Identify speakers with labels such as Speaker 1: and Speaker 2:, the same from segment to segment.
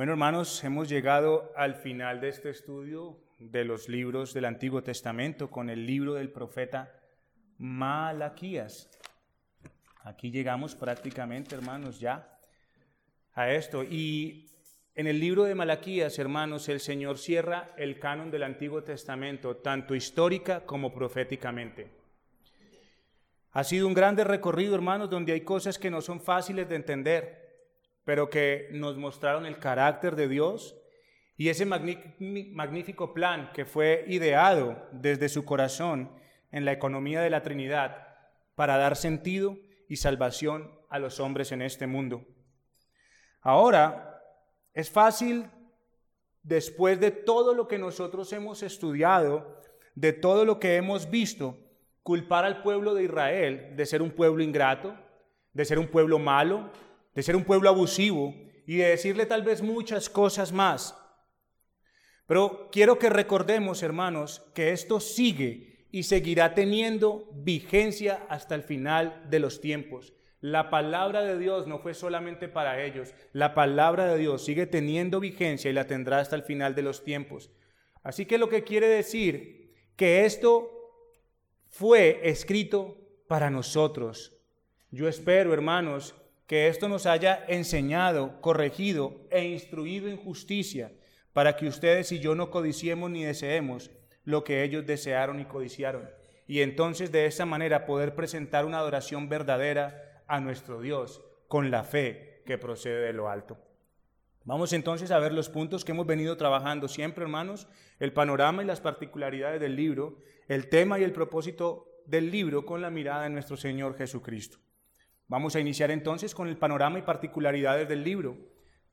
Speaker 1: Bueno, hermanos, hemos llegado al final de este estudio de los libros del Antiguo Testamento con el libro del profeta Malaquías. Aquí llegamos prácticamente, hermanos, ya a esto. Y en el libro de Malaquías, hermanos, el Señor cierra el canon del Antiguo Testamento, tanto histórica como proféticamente. Ha sido un grande recorrido, hermanos, donde hay cosas que no son fáciles de entender, pero que nos mostraron el carácter de Dios y ese magnífico plan que fue ideado desde su corazón en la economía de la Trinidad para dar sentido y salvación a los hombres en este mundo. Ahora, es fácil, después de todo lo que nosotros hemos estudiado, de todo lo que hemos visto, culpar al pueblo de Israel de ser un pueblo ingrato, de ser un pueblo malo, de ser un pueblo abusivo y de decirle tal vez muchas cosas más. Pero quiero que recordemos, hermanos, que esto sigue y seguirá teniendo vigencia hasta el final de los tiempos. La palabra de Dios no fue solamente para ellos, la palabra de Dios sigue teniendo vigencia y la tendrá hasta el final de los tiempos. Así que lo que quiere decir que esto fue escrito para nosotros. Yo espero, hermanos, que esto nos haya enseñado, corregido e instruido en justicia, para que ustedes y yo no codiciemos ni deseemos lo que ellos desearon y codiciaron. Y entonces de esa manera poder presentar una adoración verdadera a nuestro Dios con la fe que procede de lo alto. Vamos entonces a ver los puntos que hemos venido trabajando siempre, hermanos, el panorama y las particularidades del libro, el tema y el propósito del libro con la mirada en nuestro Señor Jesucristo. Vamos a iniciar entonces con el panorama y particularidades del libro.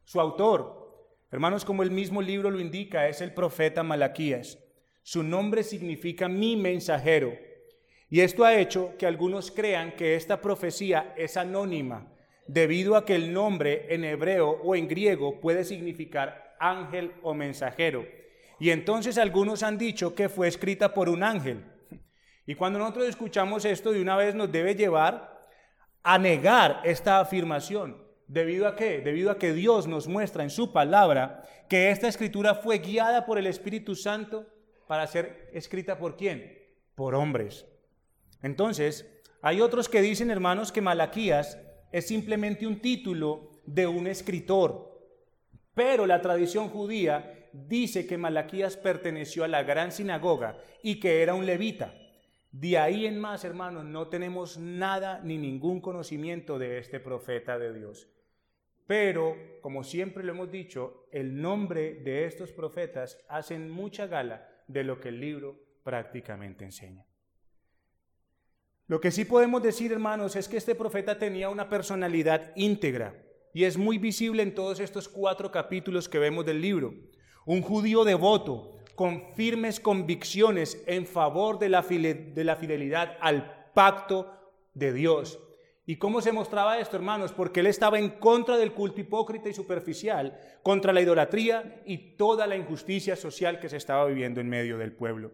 Speaker 1: Su autor, hermanos, como el mismo libro lo indica, es el profeta Malaquías. Su nombre significa mi mensajero. Y esto ha hecho que algunos crean que esta profecía es anónima, debido a que el nombre en hebreo o en griego puede significar ángel o mensajero. Y entonces algunos han dicho que fue escrita por un ángel. Y cuando nosotros escuchamos esto, de una vez nos debe llevar a negar esta afirmación. ¿Debido a qué? Debido a que Dios nos muestra en su palabra que esta escritura fue guiada por el Espíritu Santo para ser escrita por quién? Por hombres. Entonces, hay otros que dicen, hermanos, que Malaquías es simplemente un título de un escritor. Pero la tradición judía dice que Malaquías perteneció a la gran sinagoga y que era un levita. De ahí en más, hermanos, no tenemos nada ni ningún conocimiento de este profeta de Dios. Pero, como siempre lo hemos dicho, el nombre de estos profetas hacen mucha gala de lo que el libro prácticamente enseña. Lo que sí podemos decir, hermanos, es que este profeta tenía una personalidad íntegra y es muy visible en todos estos cuatro capítulos que vemos del libro. Un judío devoto, con firmes convicciones en favor de la, fidelidad al pacto de Dios. ¿Y cómo se mostraba esto, hermanos? Porque él estaba en contra del culto hipócrita y superficial, contra la idolatría y toda la injusticia social que se estaba viviendo en medio del pueblo.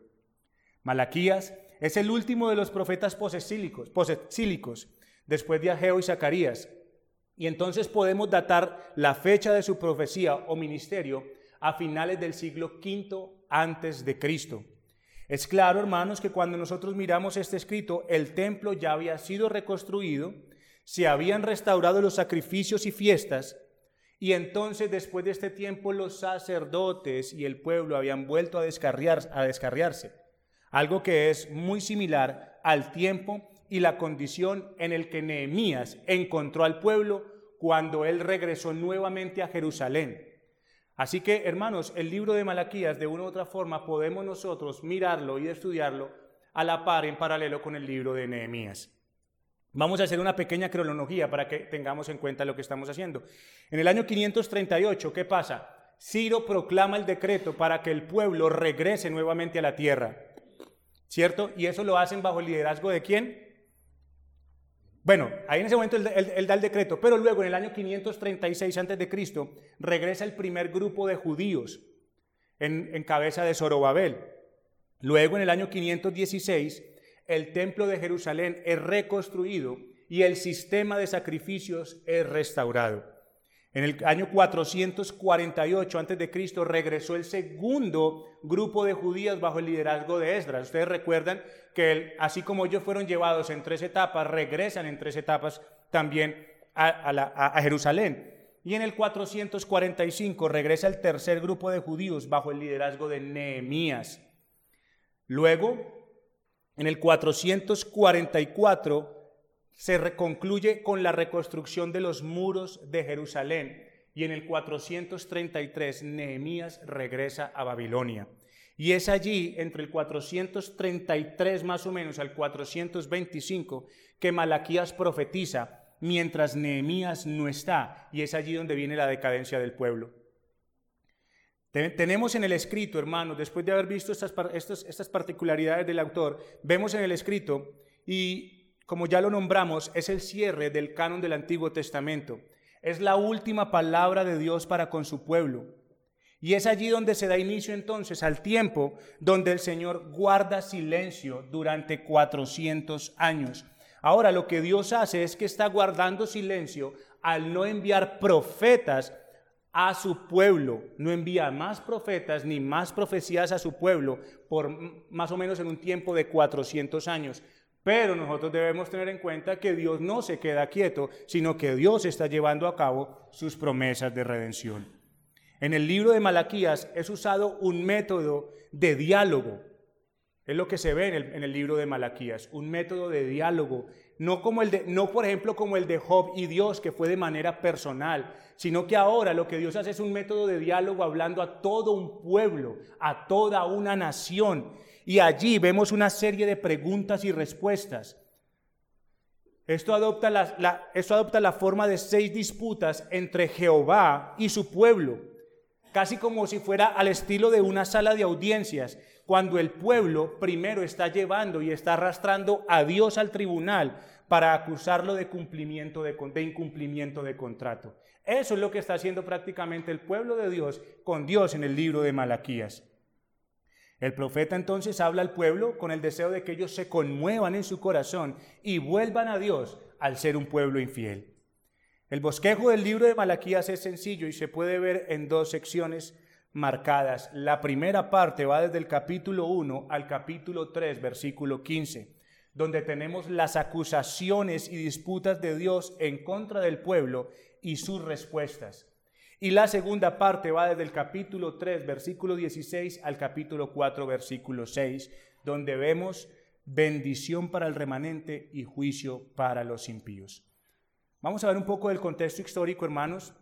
Speaker 1: Malaquías es el último de los profetas posesílicos, después de Ageo y Zacarías. Y entonces podemos datar la fecha de su profecía o ministerio a finales del siglo V antes de Cristo. Es claro, hermanos, que cuando nosotros miramos este escrito, el templo ya había sido reconstruido, se habían restaurado los sacrificios y fiestas, y entonces después de este tiempo los sacerdotes y el pueblo habían vuelto a, descarriar, a descarriarse, algo que es muy similar al tiempo y la condición en el que Nehemías encontró al pueblo cuando él regresó nuevamente a Jerusalén Así que, hermanos, el libro de Malaquías, de una u otra forma, podemos nosotros mirarlo y estudiarlo a la par, en paralelo con el libro de Nehemías. Vamos a hacer una pequeña cronología para que tengamos en cuenta lo que estamos haciendo. En el año 538, ¿qué pasa? Ciro proclama el decreto para que el pueblo regrese nuevamente a la tierra. ¿Cierto? Y eso lo hacen bajo el liderazgo de quién? Bueno, ahí en ese momento él, da el decreto, pero luego en el año 536 a.C. regresa el primer grupo de judíos en, en cabeza de Zorobabel. Luego en el año 516 el templo de Jerusalén es reconstruido y el sistema de sacrificios es restaurado. En el año 448 a.C. regresó el segundo grupo de judíos bajo el liderazgo de Esdras. Ustedes recuerdan que así como ellos fueron llevados en tres etapas, regresan en tres etapas también a, Jerusalén. Y en el 445 regresa el tercer grupo de judíos bajo el liderazgo de Nehemías. Luego, en el 444 se concluye con la reconstrucción de los muros de Jerusalén y en el 433 Nehemías regresa a Babilonia. Y es allí, entre el 433 más o menos al 425, que Malaquías profetiza mientras Nehemías no está, y es allí donde viene la decadencia del pueblo. Tenemos en el escrito, hermanos, después de haber visto estas, estas particularidades del autor, vemos en el escrito y como ya lo nombramos, es el cierre del canon del Antiguo Testamento. Es la última palabra de Dios para con su pueblo. Y es allí donde se da inicio entonces al tiempo donde el Señor guarda silencio durante 400 años. Ahora lo que Dios hace es que está guardando silencio al no enviar profetas a su pueblo. No envía más profetas ni más profecías a su pueblo por más o menos en un tiempo de 400 años. Pero nosotros debemos tener en cuenta que Dios no se queda quieto, sino que Dios está llevando a cabo sus promesas de redención. En el libro de Malaquías es usado un método de diálogo. Es lo que se ve en el, libro de Malaquías, un método de diálogo, no, como el de, no por ejemplo como el de Job y Dios, que fue de manera personal, sino que ahora lo que Dios hace es un método de diálogo hablando a todo un pueblo, a toda una nación y allí vemos una serie de preguntas y respuestas. Esto adopta la, esto adopta la forma de seis disputas entre Jehová y su pueblo, casi como si fuera al estilo de una sala de audiencias, cuando el pueblo primero está llevando y está arrastrando a Dios al tribunal para acusarlo de, cumplimiento de, de incumplimiento de contrato. Eso es lo que está haciendo prácticamente el pueblo de Dios con Dios en el libro de Malaquías. El profeta entonces habla al pueblo con el deseo de que ellos se conmuevan en su corazón y vuelvan a Dios al ser un pueblo infiel. El bosquejo del libro de Malaquías es sencillo y se puede ver en dos secciones marcadas. La primera parte va desde el capítulo 1 al capítulo 3, versículo 15, donde tenemos las acusaciones y disputas de Dios en contra del pueblo y sus respuestas. Y la segunda parte va desde el capítulo 3, versículo 16 al capítulo 4, versículo 6, donde vemos bendición para el remanente y juicio para los impíos. Vamos a ver un poco del contexto histórico, hermanos.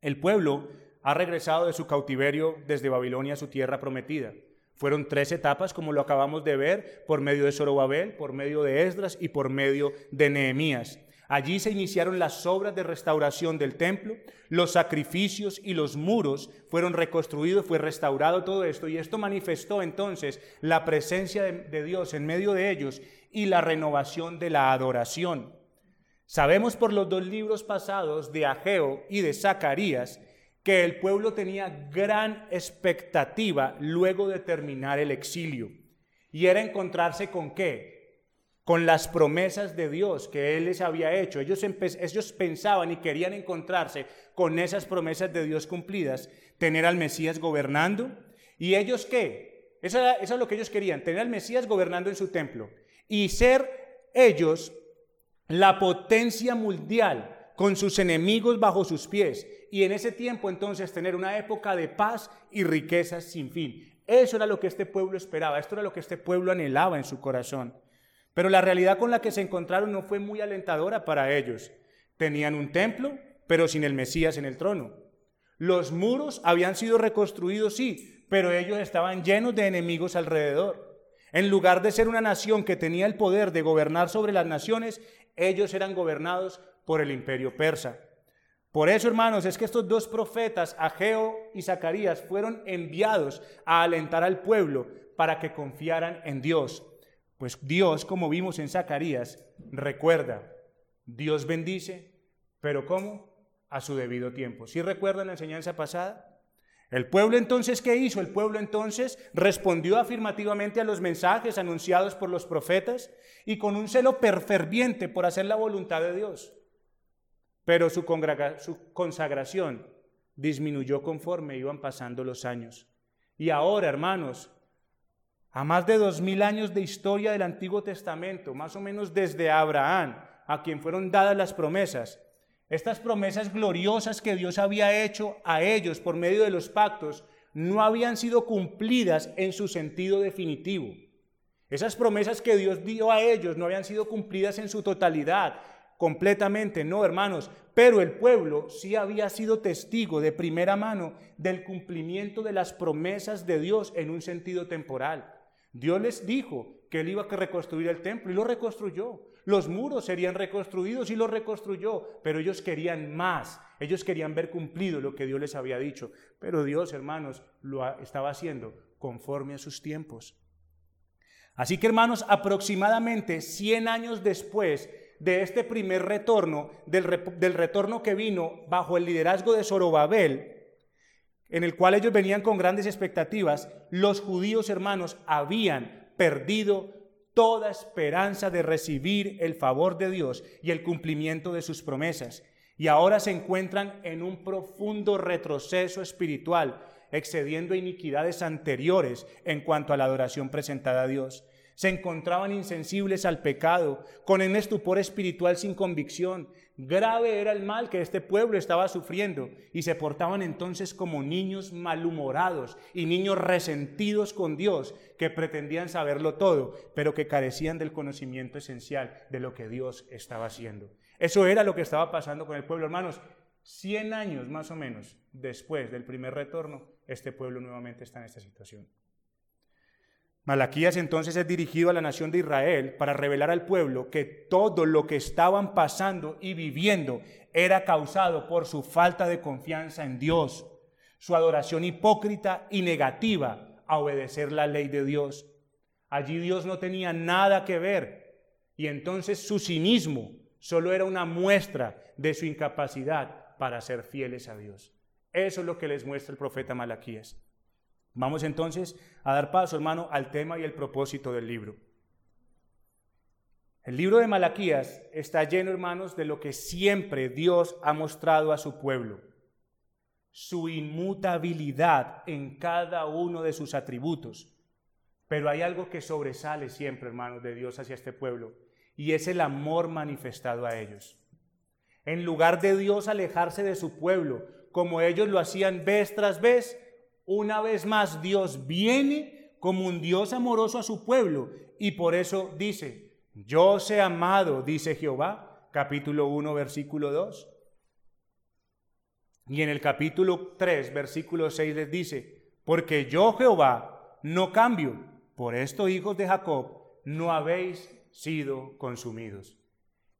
Speaker 1: El pueblo ha regresado de su cautiverio desde Babilonia a su tierra prometida. Fueron tres etapas, como lo acabamos de ver, por medio de Zorobabel, por medio de Esdras y por medio de Nehemías. Allí se iniciaron las obras de restauración del templo, los sacrificios y los muros fueron reconstruidos, fue restaurado todo esto y esto manifestó entonces la presencia de, Dios en medio de ellos y la renovación de la adoración. Sabemos por los dos libros pasados de Ageo y de Zacarías que el pueblo tenía gran expectativa luego de terminar el exilio y era encontrarse con qué? con las promesas de Dios que Él les había hecho. Ellos, ellos, pensaban y querían encontrarse con esas promesas de Dios cumplidas, tener al Mesías gobernando. ¿Y ellos qué? Eso, eso es lo que ellos querían, tener al Mesías gobernando en su templo y ser ellos la potencia mundial con sus enemigos bajo sus pies. Y en ese tiempo entonces tener una época de paz y riquezas sin fin. Eso era lo que este pueblo esperaba, esto era lo que este pueblo anhelaba en su corazón. Pero la realidad con la que se encontraron no fue muy alentadora para ellos. Tenían un templo, pero sin el Mesías en el trono. Los muros habían sido reconstruidos, sí, pero ellos estaban llenos de enemigos alrededor. En lugar de ser una nación que tenía el poder de gobernar sobre las naciones, ellos eran gobernados por el imperio persa. Por eso, hermanos, es que estos dos profetas, Ageo y Zacarías, fueron enviados a alentar al pueblo para que confiaran en Dios. Pues Dios, como vimos en Zacarías, recuerda, Dios bendice, pero ¿cómo? A su debido tiempo. ¿Sí recuerdan la enseñanza pasada? El pueblo entonces, ¿qué hizo? El pueblo entonces respondió afirmativamente a los mensajes anunciados por los profetas y con un celo perferviente por hacer la voluntad de Dios. Pero su, su consagración disminuyó conforme iban pasando los años. Y ahora, hermanos, a más de dos mil años de historia del Antiguo Testamento, más o menos desde Abraham, a quien fueron dadas las promesas, estas promesas gloriosas que Dios había hecho a ellos por medio de los pactos, no habían sido cumplidas en su sentido definitivo. Esas promesas que Dios dio a ellos no habían sido cumplidas en su totalidad, completamente, no, hermanos, pero el pueblo sí había sido testigo de primera mano del cumplimiento de las promesas de Dios en un sentido temporal. Dios les dijo que él iba a reconstruir el templo y lo reconstruyó. Los muros serían reconstruidos y lo reconstruyó, pero ellos querían más. Ellos querían ver cumplido lo que Dios les había dicho. Pero Dios, hermanos, lo estaba haciendo conforme a sus tiempos. Así que, hermanos, aproximadamente 100 años después de este primer retorno, del, retorno que vino bajo el liderazgo de Zorobabel, en el cual ellos venían con grandes expectativas, los judíos hermanos habían perdido toda esperanza de recibir el favor de Dios y el cumplimiento de sus promesas. Y ahora se encuentran en un profundo retroceso espiritual, excediendo iniquidades anteriores en cuanto a la adoración presentada a Dios se encontraban insensibles al pecado, con un estupor espiritual sin convicción. Grave era el mal que este pueblo estaba sufriendo y se portaban entonces como niños malhumorados y niños resentidos con Dios que pretendían saberlo todo, pero que carecían del conocimiento esencial de lo que Dios estaba haciendo. Eso era lo que estaba pasando con el pueblo, hermanos. Cien años más o menos después del primer retorno, este pueblo nuevamente está en esta situación. Malaquías entonces es dirigido a la nación de Israel para revelar al pueblo que todo lo que estaban pasando y viviendo era causado por su falta de confianza en Dios, su adoración hipócrita y negativa a obedecer la ley de Dios. Allí Dios no tenía nada que ver y entonces su cinismo solo era una muestra de su incapacidad para ser fieles a Dios. Eso es lo que les muestra el profeta Malaquías. Vamos entonces a dar paso, hermano, al tema y el propósito del libro. El libro de Malaquías está lleno, hermanos, de lo que siempre Dios ha mostrado a su pueblo. Su inmutabilidad en cada uno de sus atributos. Pero hay algo que sobresale siempre, hermanos, de Dios hacia este pueblo, y es el amor manifestado a ellos. En lugar de Dios alejarse de su pueblo, como ellos lo hacían vez tras vez, una vez más, Dios viene como un Dios amoroso a su pueblo y por eso dice, yo sé amado, dice Jehová, capítulo 1, versículo 2. Y en el capítulo 3, versículo 6 les dice, porque yo Jehová no cambio, por esto hijos de Jacob, no habéis sido consumidos.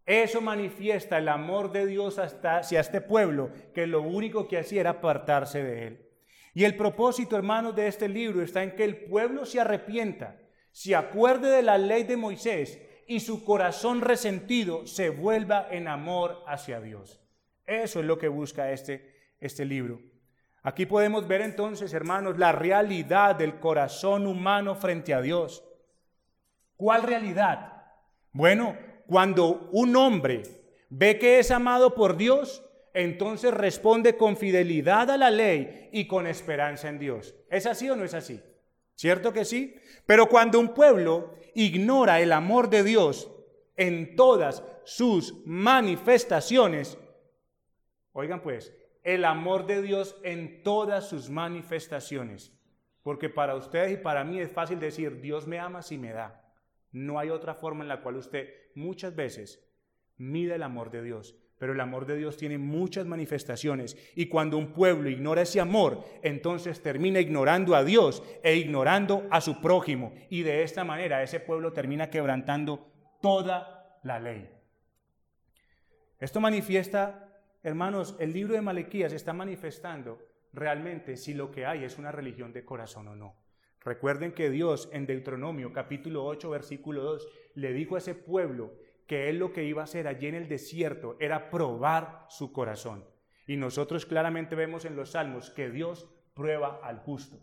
Speaker 1: Eso manifiesta el amor de Dios hasta, hacia este pueblo, que lo único que hacía era apartarse de él. Y el propósito, hermanos, de este libro está en que el pueblo se arrepienta, se acuerde de la ley de Moisés y su corazón resentido se vuelva en amor hacia Dios. Eso es lo que busca este, este libro. Aquí podemos ver entonces, hermanos, la realidad del corazón humano frente a Dios. ¿Cuál realidad? Bueno, cuando un hombre ve que es amado por Dios, entonces responde con fidelidad a la ley y con esperanza en Dios. ¿Es así o no es así? ¿Cierto que sí? Pero cuando un pueblo ignora el amor de Dios en todas sus manifestaciones, oigan pues, el amor de Dios en todas sus manifestaciones, porque para ustedes y para mí es fácil decir, Dios me ama si me da. No hay otra forma en la cual usted muchas veces mide el amor de Dios. Pero el amor de Dios tiene muchas manifestaciones y cuando un pueblo ignora ese amor, entonces termina ignorando a Dios e ignorando a su prójimo. Y de esta manera ese pueblo termina quebrantando toda la ley. Esto manifiesta, hermanos, el libro de Malequías está manifestando realmente si lo que hay es una religión de corazón o no. Recuerden que Dios en Deuteronomio capítulo 8 versículo 2 le dijo a ese pueblo que él lo que iba a hacer allí en el desierto era probar su corazón. Y nosotros claramente vemos en los salmos que Dios prueba al justo.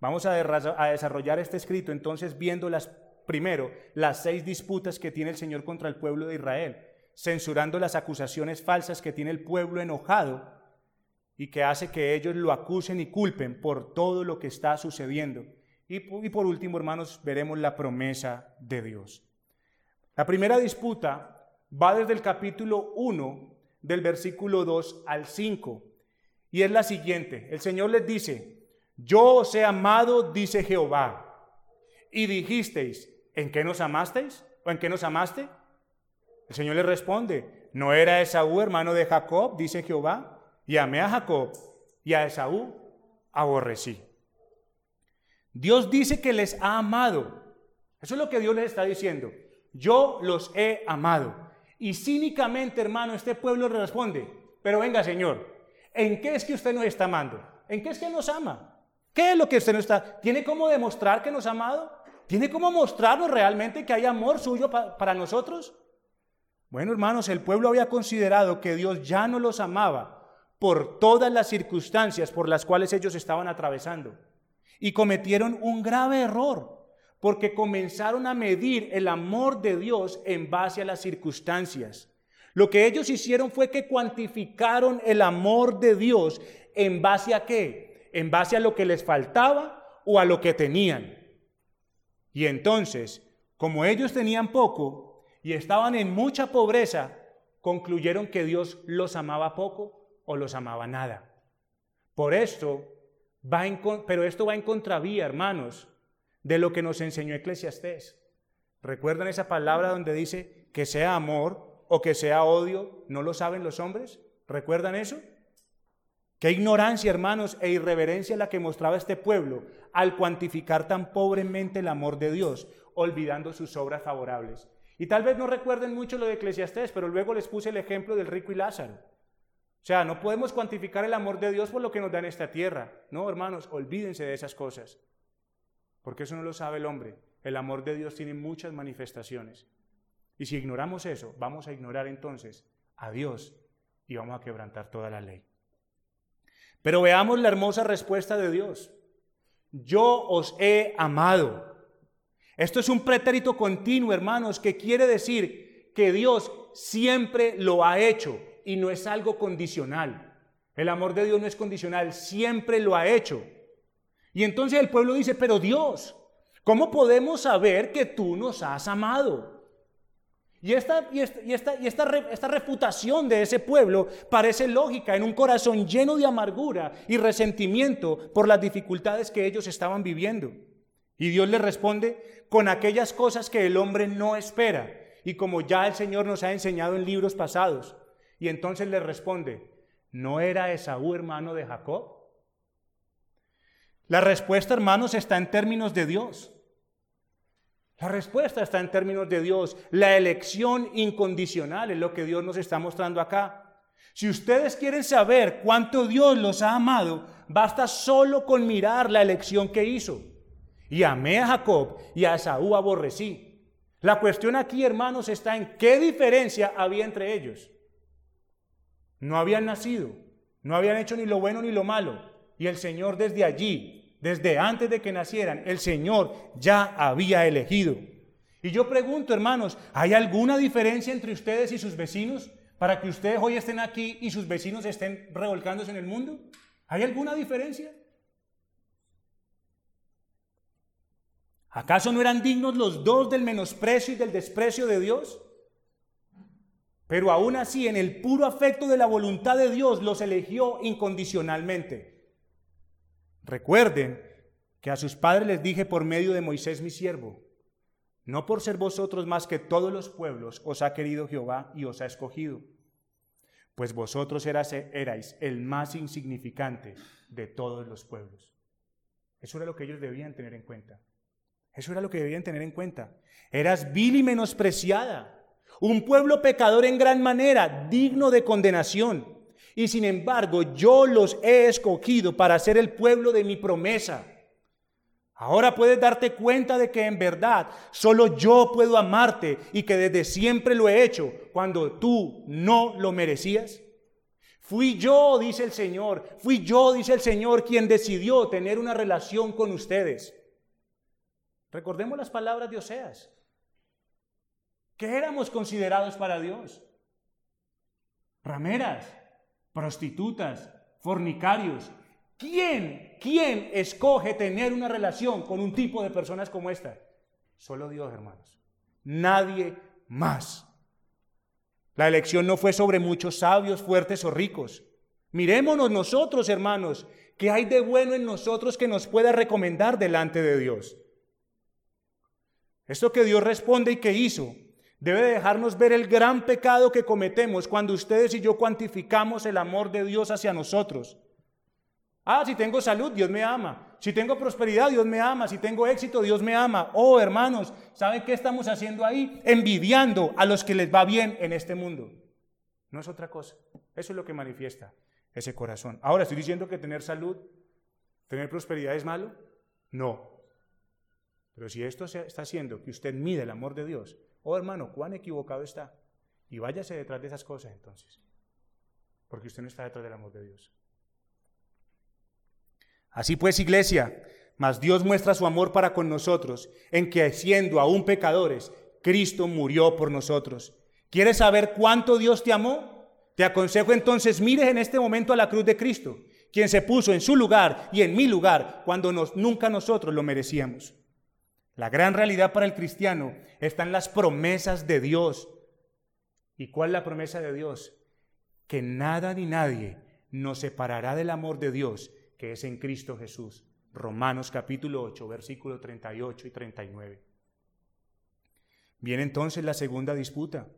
Speaker 1: Vamos a, desarrollar este escrito entonces viendo las, primero las seis disputas que tiene el Señor contra el pueblo de Israel. censurando las acusaciones falsas que tiene el pueblo enojado y que hace que ellos lo acusen y culpen por todo lo que está sucediendo. Y, por último, hermanos, veremos la promesa de Dios. La primera disputa va desde el capítulo 1, del versículo 2 al 5, y es la siguiente. El Señor les dice, yo os he amado, dice Jehová, y dijisteis, ¿en qué nos amasteis? ¿O en qué nos amaste? El Señor le responde, ¿no era Esaú hermano de Jacob? Dice Jehová, y amé a Jacob y a Esaú aborrecí. Dios dice que les ha amado. Eso es lo que Dios les está diciendo. Yo los he amado. Y cínicamente, hermano, este pueblo responde, pero venga, Señor, ¿en qué es que usted nos está amando? ¿En qué es que nos ama? ¿Qué es lo que usted nos está? ¿Tiene cómo demostrar que nos ha amado? ¿Tiene cómo mostrarnos realmente que hay amor suyo para nosotros? Bueno, hermanos, el pueblo había considerado que Dios ya no los amaba por todas las circunstancias por las cuales ellos estaban atravesando. Y cometieron un grave error, porque comenzaron a medir el amor de Dios en base a las circunstancias. Lo que ellos hicieron fue que cuantificaron el amor de Dios en base a qué? En base a lo que les faltaba o a lo que tenían. Y entonces, como ellos tenían poco, y estaban en mucha pobreza, concluyeron que Dios los amaba poco o los amaba nada. Por esto, va en, pero esto va en contravía, hermanos, de lo que nos enseñó Eclesiastés. ¿Recuerdan esa palabra donde dice que sea amor o que sea odio? ¿No lo saben los hombres? ¿Recuerdan eso? Qué ignorancia, hermanos, e irreverencia la que mostraba este pueblo al cuantificar tan pobremente el amor de Dios, olvidando sus obras favorables. Y tal vez no recuerden mucho lo de Eclesiastés, pero luego les puse el ejemplo del rico y Lázaro. O sea, no podemos cuantificar el amor de Dios por lo que nos da en esta tierra. No, hermanos, olvídense de esas cosas. Porque eso no lo sabe el hombre. El amor de Dios tiene muchas manifestaciones. Y si ignoramos eso, vamos a ignorar entonces a Dios y vamos a quebrantar toda la ley. Pero veamos la hermosa respuesta de Dios. Yo os he amado. Esto es un pretérito continuo, hermanos, que quiere decir que Dios siempre lo ha hecho y no es algo condicional. El amor de Dios no es condicional, siempre lo ha hecho. Y entonces el pueblo dice, pero Dios, ¿cómo podemos saber que tú nos has amado? Y esta, y, esta, y esta, reputación de ese pueblo parece lógica en un corazón lleno de amargura y resentimiento por las dificultades que ellos estaban viviendo. Y Dios le responde con aquellas cosas que el hombre no espera. Y como ya el Señor nos ha enseñado en libros pasados. Y entonces le responde, ¿no era Esaú hermano de Jacob? La respuesta, hermanos, está en términos de Dios. La respuesta está en términos de Dios. La elección incondicional es lo que Dios nos está mostrando acá. Si ustedes quieren saber cuánto Dios los ha amado, basta solo con mirar la elección que hizo. Y amé a Jacob y a Esaú aborrecí. La cuestión aquí, hermanos, está en qué diferencia había entre ellos. No habían nacido, no habían hecho ni lo bueno ni lo malo. Y el Señor desde allí, desde antes de que nacieran, el Señor ya había elegido. Y yo pregunto, hermanos, ¿hay alguna diferencia entre ustedes y sus vecinos para que ustedes hoy estén aquí y sus vecinos estén revolcándose en el mundo? ¿Hay alguna diferencia? ¿Acaso no eran dignos los dos del menosprecio y del desprecio de Dios? Pero aún así, en el puro afecto de la voluntad de Dios, los eligió incondicionalmente. Recuerden que a sus padres les dije por medio de Moisés mi siervo, no por ser vosotros más que todos los pueblos os ha querido Jehová y os ha escogido, pues vosotros erais, el más insignificante de todos los pueblos. Eso era lo que ellos debían tener en cuenta. Eso era lo que debían tener en cuenta. Eras vil y menospreciada, un pueblo pecador en gran manera, digno de condenación. Y sin embargo, yo los he escogido para ser el pueblo de mi promesa. Ahora puedes darte cuenta de que en verdad solo yo puedo amarte y que desde siempre lo he hecho cuando tú no lo merecías. Fui yo, dice el Señor, fui yo, dice el Señor, quien decidió tener una relación con ustedes. Recordemos las palabras de Oseas. ¿Qué éramos considerados para Dios? rameras, prostitutas, fornicarios. ¿Quién, quién escoge tener una relación con un tipo de personas como esta? Solo Dios, hermanos. Nadie más. La elección no fue sobre muchos sabios, fuertes o ricos. Mirémonos nosotros, hermanos, ¿qué hay de bueno en nosotros que nos pueda recomendar delante de Dios? Esto que Dios responde y que hizo debe dejarnos ver el gran pecado que cometemos cuando ustedes y yo cuantificamos el amor de Dios hacia nosotros. Ah, si tengo salud, Dios me ama. Si tengo prosperidad, Dios me ama. Si tengo éxito, Dios me ama. Oh, hermanos, ¿saben qué estamos haciendo ahí? Envidiando a los que les va bien en este mundo. No es otra cosa. Eso es lo que manifiesta ese corazón. Ahora, ¿estoy diciendo que tener salud, tener prosperidad es malo? No. Pero si esto está haciendo que usted mide el amor de Dios, oh hermano, cuán equivocado está. Y váyase detrás de esas cosas entonces. Porque usted no está detrás del amor de Dios. Así pues, iglesia, mas Dios muestra su amor para con nosotros en que siendo aún pecadores, Cristo murió por nosotros. ¿Quieres saber cuánto Dios te amó? Te aconsejo entonces, mires en este momento a la cruz de Cristo, quien se puso en su lugar y en mi lugar cuando nunca nosotros lo merecíamos. La gran realidad para el cristiano está en las promesas de Dios. ¿Y cuál es la promesa de Dios? Que nada ni nadie nos separará del amor de Dios que es en Cristo Jesús. Romanos capítulo 8, versículo 38 y 39. Viene entonces la segunda disputa,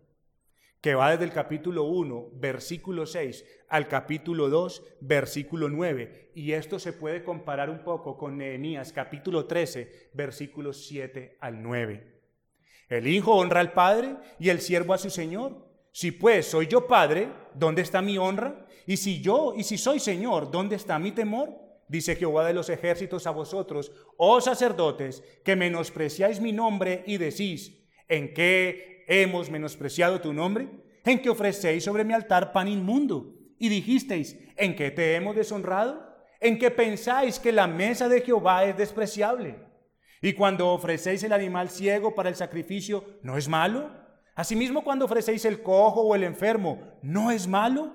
Speaker 1: que va desde el capítulo 1, versículo 6, al capítulo 2, versículo 9. Y esto se puede comparar un poco con Nehemías capítulo 13, versículos 7 al 9. El hijo honra al padre y el siervo a su señor. Si pues soy yo padre, ¿dónde está mi honra? Y si yo, y si soy Señor, ¿dónde está mi temor? Dice Jehová de los ejércitos a vosotros, oh sacerdotes, que menospreciáis mi nombre y decís, ¿en qué hemos menospreciado tu nombre? En que ofrecéis sobre mi altar pan inmundo. Y dijisteis, ¿en qué te hemos deshonrado? En que pensáis que la mesa de Jehová es despreciable. Y cuando ofrecéis el animal ciego para el sacrificio, ¿no es malo? Asimismo, cuando ofrecéis el cojo o el enfermo, ¿no es malo?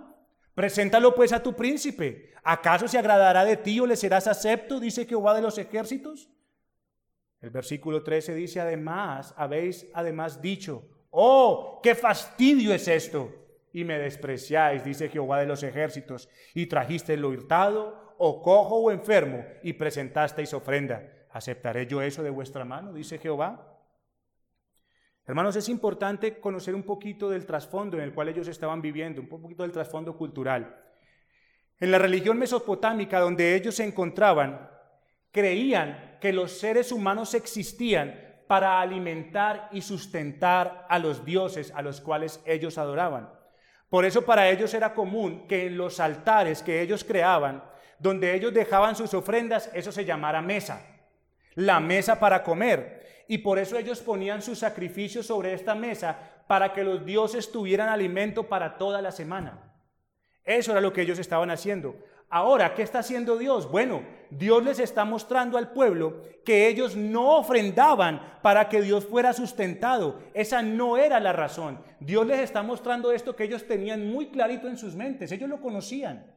Speaker 1: Preséntalo pues a tu príncipe. ¿Acaso se agradará de ti o le serás acepto? Dice Jehová de los ejércitos. El versículo 13 dice, además, habéis además dicho, oh, qué fastidio es esto. Y me despreciáis, dice Jehová de los ejércitos, y trajisteis lo hurtado, o cojo o enfermo, y presentasteis ofrenda. ¿Aceptaré yo eso de vuestra mano? Dice Jehová. Hermanos, es importante conocer un poquito del trasfondo en el cual ellos estaban viviendo, un poquito del trasfondo cultural. En la religión mesopotámica donde ellos se encontraban, creían que los seres humanos existían para alimentar y sustentar a los dioses a los cuales ellos adoraban. Por eso para ellos era común que en los altares que ellos creaban, donde ellos dejaban sus ofrendas, eso se llamara mesa, la mesa para comer y por eso ellos ponían sus sacrificios sobre esta mesa para que los dioses tuvieran alimento para toda la semana. Eso era lo que ellos estaban haciendo. Ahora, ¿qué está haciendo Dios? Bueno, Dios les está mostrando al pueblo que ellos no ofrendaban para que Dios fuera sustentado. Esa no era la razón. Dios les está mostrando esto que ellos tenían muy clarito en sus mentes. Ellos lo conocían.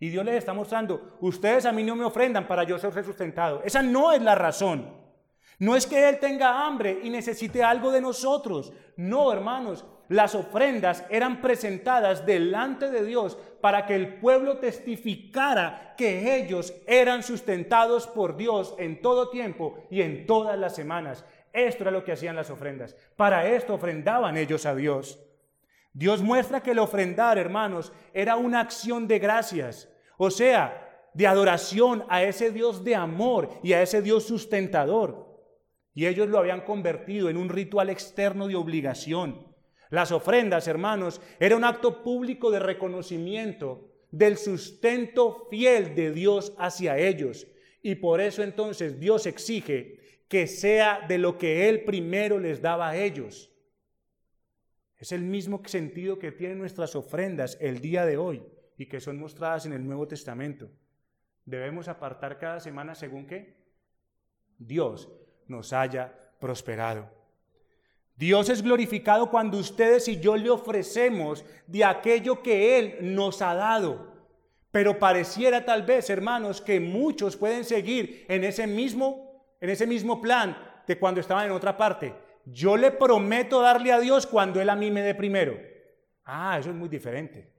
Speaker 1: Y Dios les está mostrando, ustedes a mí no me ofrendan para yo ser sustentado. Esa no es la razón. No es que Él tenga hambre y necesite algo de nosotros. No, hermanos, las ofrendas eran presentadas delante de Dios para que el pueblo testificara que ellos eran sustentados por Dios en todo tiempo y en todas las semanas. Esto era lo que hacían las ofrendas. Para esto ofrendaban ellos a Dios. Dios muestra que el ofrendar, hermanos, era una acción de gracias. O sea, de adoración a ese Dios de amor y a ese Dios sustentador. Y ellos lo habían convertido en un ritual externo de obligación. Las ofrendas, hermanos, era un acto público de reconocimiento del sustento fiel de Dios hacia ellos. Y por eso entonces Dios exige que sea de lo que Él primero les daba a ellos. Es el mismo sentido que tienen nuestras ofrendas el día de hoy y que son mostradas en el Nuevo Testamento. Debemos apartar cada semana según qué? Dios nos haya prosperado. Dios es glorificado cuando ustedes y yo le ofrecemos de aquello que Él nos ha dado. Pero pareciera tal vez, hermanos, que muchos pueden seguir en ese mismo, en ese mismo plan de cuando estaban en otra parte. Yo le prometo darle a Dios cuando Él a mí me dé primero. Ah, eso es muy diferente.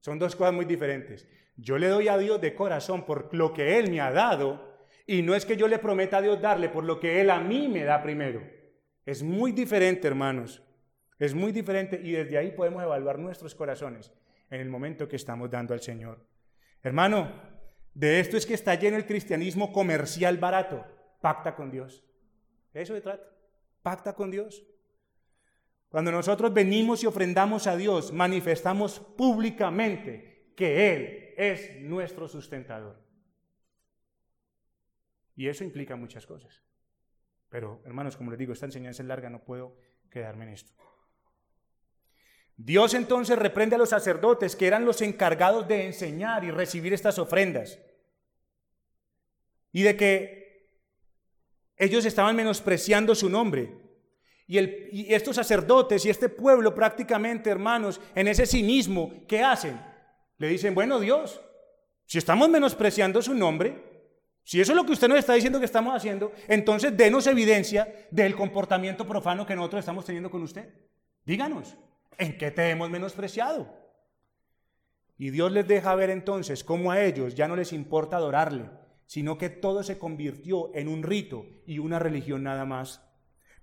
Speaker 1: Son dos cosas muy diferentes. Yo le doy a Dios de corazón por lo que Él me ha dado y no es que yo le prometa a Dios darle por lo que Él a mí me da primero. Es muy diferente, hermanos. Es muy diferente y desde ahí podemos evaluar nuestros corazones en el momento que estamos dando al Señor. Hermano, de esto es que está lleno el cristianismo comercial barato. Pacta con Dios. Eso se trata. Pacta con Dios. Cuando nosotros venimos y ofrendamos a Dios, manifestamos públicamente que Él es nuestro sustentador. Y eso implica muchas cosas. Pero, hermanos, como les digo, esta enseñanza es larga, no puedo quedarme en esto. Dios entonces reprende a los sacerdotes que eran los encargados de enseñar y recibir estas ofrendas. Y de que ellos estaban menospreciando su nombre. Y, estos sacerdotes y este pueblo prácticamente, hermanos, en ese cinismo, ¿qué hacen? Le dicen, bueno Dios, si estamos menospreciando su nombre, si eso es lo que usted nos está diciendo que estamos haciendo, entonces denos evidencia del comportamiento profano que nosotros estamos teniendo con usted. Díganos, ¿en qué te hemos menospreciado? Y Dios les deja ver entonces cómo a ellos ya no les importa adorarle, sino que todo se convirtió en un rito y una religión nada más,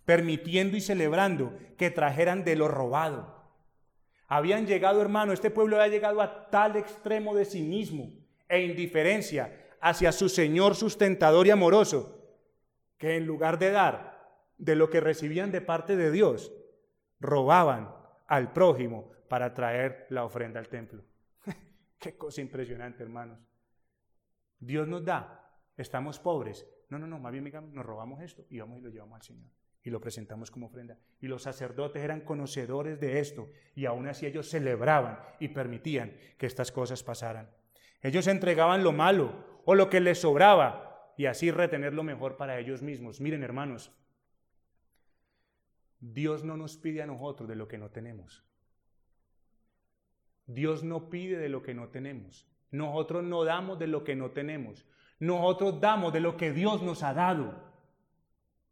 Speaker 1: permitiendo y celebrando que trajeran de lo robado. Habían llegado, hermano, este pueblo había llegado a tal extremo de cinismo e indiferencia hacia su Señor sustentador y amoroso, que en lugar de dar de lo que recibían de parte de Dios, robaban al prójimo para traer la ofrenda al templo. Qué cosa impresionante, hermanos. Dios nos da, estamos pobres. No, no, no, más bien nos robamos esto y vamos y lo llevamos al Señor y lo presentamos como ofrenda. Y los sacerdotes eran conocedores de esto y aún así ellos celebraban y permitían que estas cosas pasaran. Ellos entregaban lo malo o lo que les sobraba y así retener lo mejor para ellos mismos. Miren hermanos, Dios no nos pide a nosotros de lo que no tenemos. Dios no pide de lo que no tenemos. Nosotros no damos de lo que no tenemos. Nosotros damos de lo que Dios nos ha dado.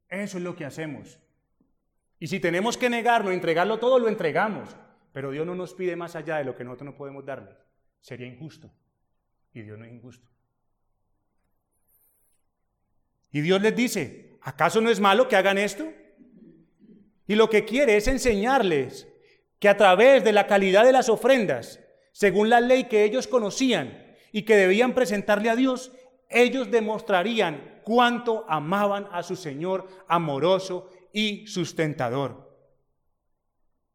Speaker 1: Eso es lo que hacemos. Y si tenemos que negarlo, entregarlo todo, lo entregamos. Pero Dios no nos pide más allá de lo que nosotros no podemos darle. Sería injusto. Y Dios no es injusto. Y Dios les dice, ¿acaso no es malo que hagan esto? Y lo que quiere es enseñarles que a través de la calidad de las ofrendas, según la ley que ellos conocían y que debían presentarle a Dios, ellos demostrarían cuánto amaban a su Señor amoroso y sustentador.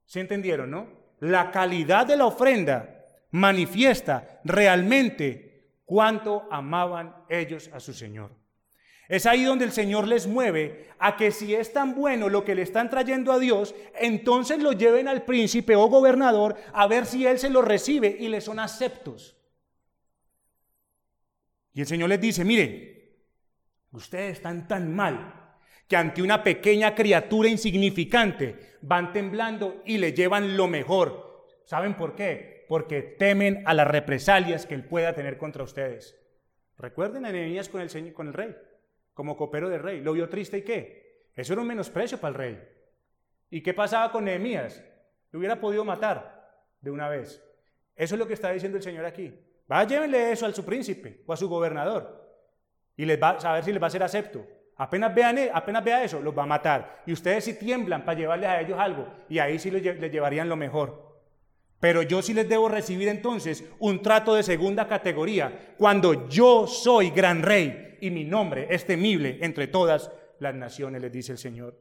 Speaker 1: ¿Se entendieron, no? La calidad de la ofrenda manifiesta realmente cuánto amaban ellos a su Señor. Es ahí donde el Señor les mueve a que si es tan bueno lo que le están trayendo a Dios, entonces lo lleven al príncipe o gobernador a ver si él se lo recibe y le son aceptos. Y el Señor les dice, mire, ustedes están tan mal que ante una pequeña criatura insignificante van temblando y le llevan lo mejor. ¿Saben por qué? Porque temen a las represalias que él pueda tener contra ustedes. Recuerden a Nehemías con el, con el rey como copero del rey. ¿Lo vio triste y qué? Eso era un menosprecio para el rey. ¿Y qué pasaba con Nehemías? Lo hubiera podido matar de una vez. Eso es lo que está diciendo el Señor aquí. Va, llévenle eso al su príncipe o a su gobernador y les va a ver si les va a ser acepto. Apenas, vean, e, apenas vea eso, los va a matar. Y ustedes si tiemblan para llevarles a ellos algo, y ahí sí les llevarían lo mejor. Pero yo sí les debo recibir entonces un trato de segunda categoría, cuando yo soy gran rey y mi nombre es temible entre todas las naciones, les dice el Señor.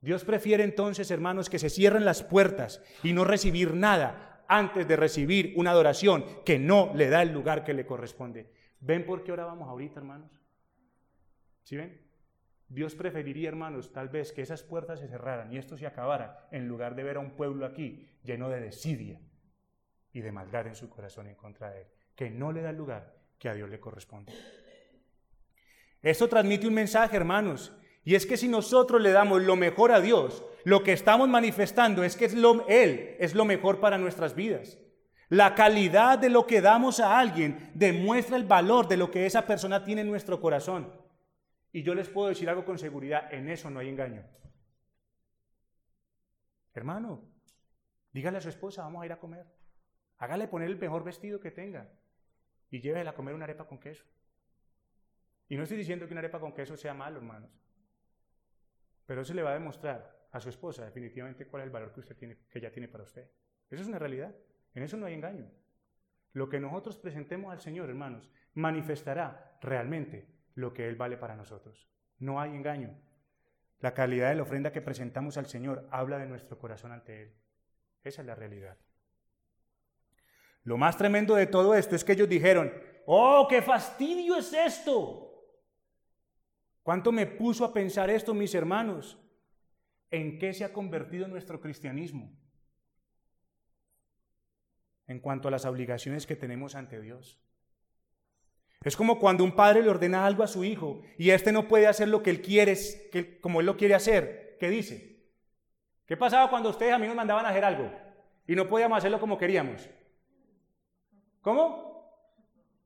Speaker 1: Dios prefiere entonces, hermanos, que se cierren las puertas y no recibir nada antes de recibir una adoración que no le da el lugar que le corresponde. ¿Ven por qué orábamos ahorita, hermanos? ¿Sí ven? Dios preferiría, hermanos, tal vez que esas puertas se cerraran y esto se acabara en lugar de ver a un pueblo aquí lleno de desidia y de maldad en su corazón en contra de él, que no le da el lugar que a Dios le corresponde. Esto transmite un mensaje, hermanos, Y es que si nosotros le damos lo mejor a Dios, lo que estamos manifestando es que lo, Él es lo mejor para nuestras vidas. La calidad de lo que damos a alguien demuestra el valor de lo que esa persona tiene en nuestro corazón. Y yo les puedo decir algo con seguridad, en eso no hay engaño. Hermano, dígale a su esposa, vamos a ir a comer. Hágale poner el mejor vestido que tenga y llévela a comer una arepa con queso. Y no estoy diciendo que una arepa con queso sea malo, hermanos. Pero eso le va a demostrar a su esposa definitivamente cuál es el valor que usted tiene, que ella tiene para usted. Eso es una realidad. En eso no hay engaño. Lo que nosotros presentemos al Señor, hermanos, manifestará realmente lo que Él vale para nosotros. No hay engaño. La calidad de la ofrenda que presentamos al Señor habla de nuestro corazón ante Él. Esa es la realidad. Lo más tremendo de todo esto es que ellos dijeron, oh, qué fastidio es esto. ¿Cuánto me puso a pensar esto, mis hermanos? ¿En qué se ha convertido nuestro cristianismo? En cuanto a las obligaciones que tenemos ante Dios. Es como cuando un padre le ordena algo a su hijo y éste no puede hacer lo que él quiere, como él lo quiere hacer. ¿Qué dice? ¿Qué pasaba cuando ustedes a mí nos mandaban a hacer algo y no podíamos hacerlo como queríamos? ¿Cómo?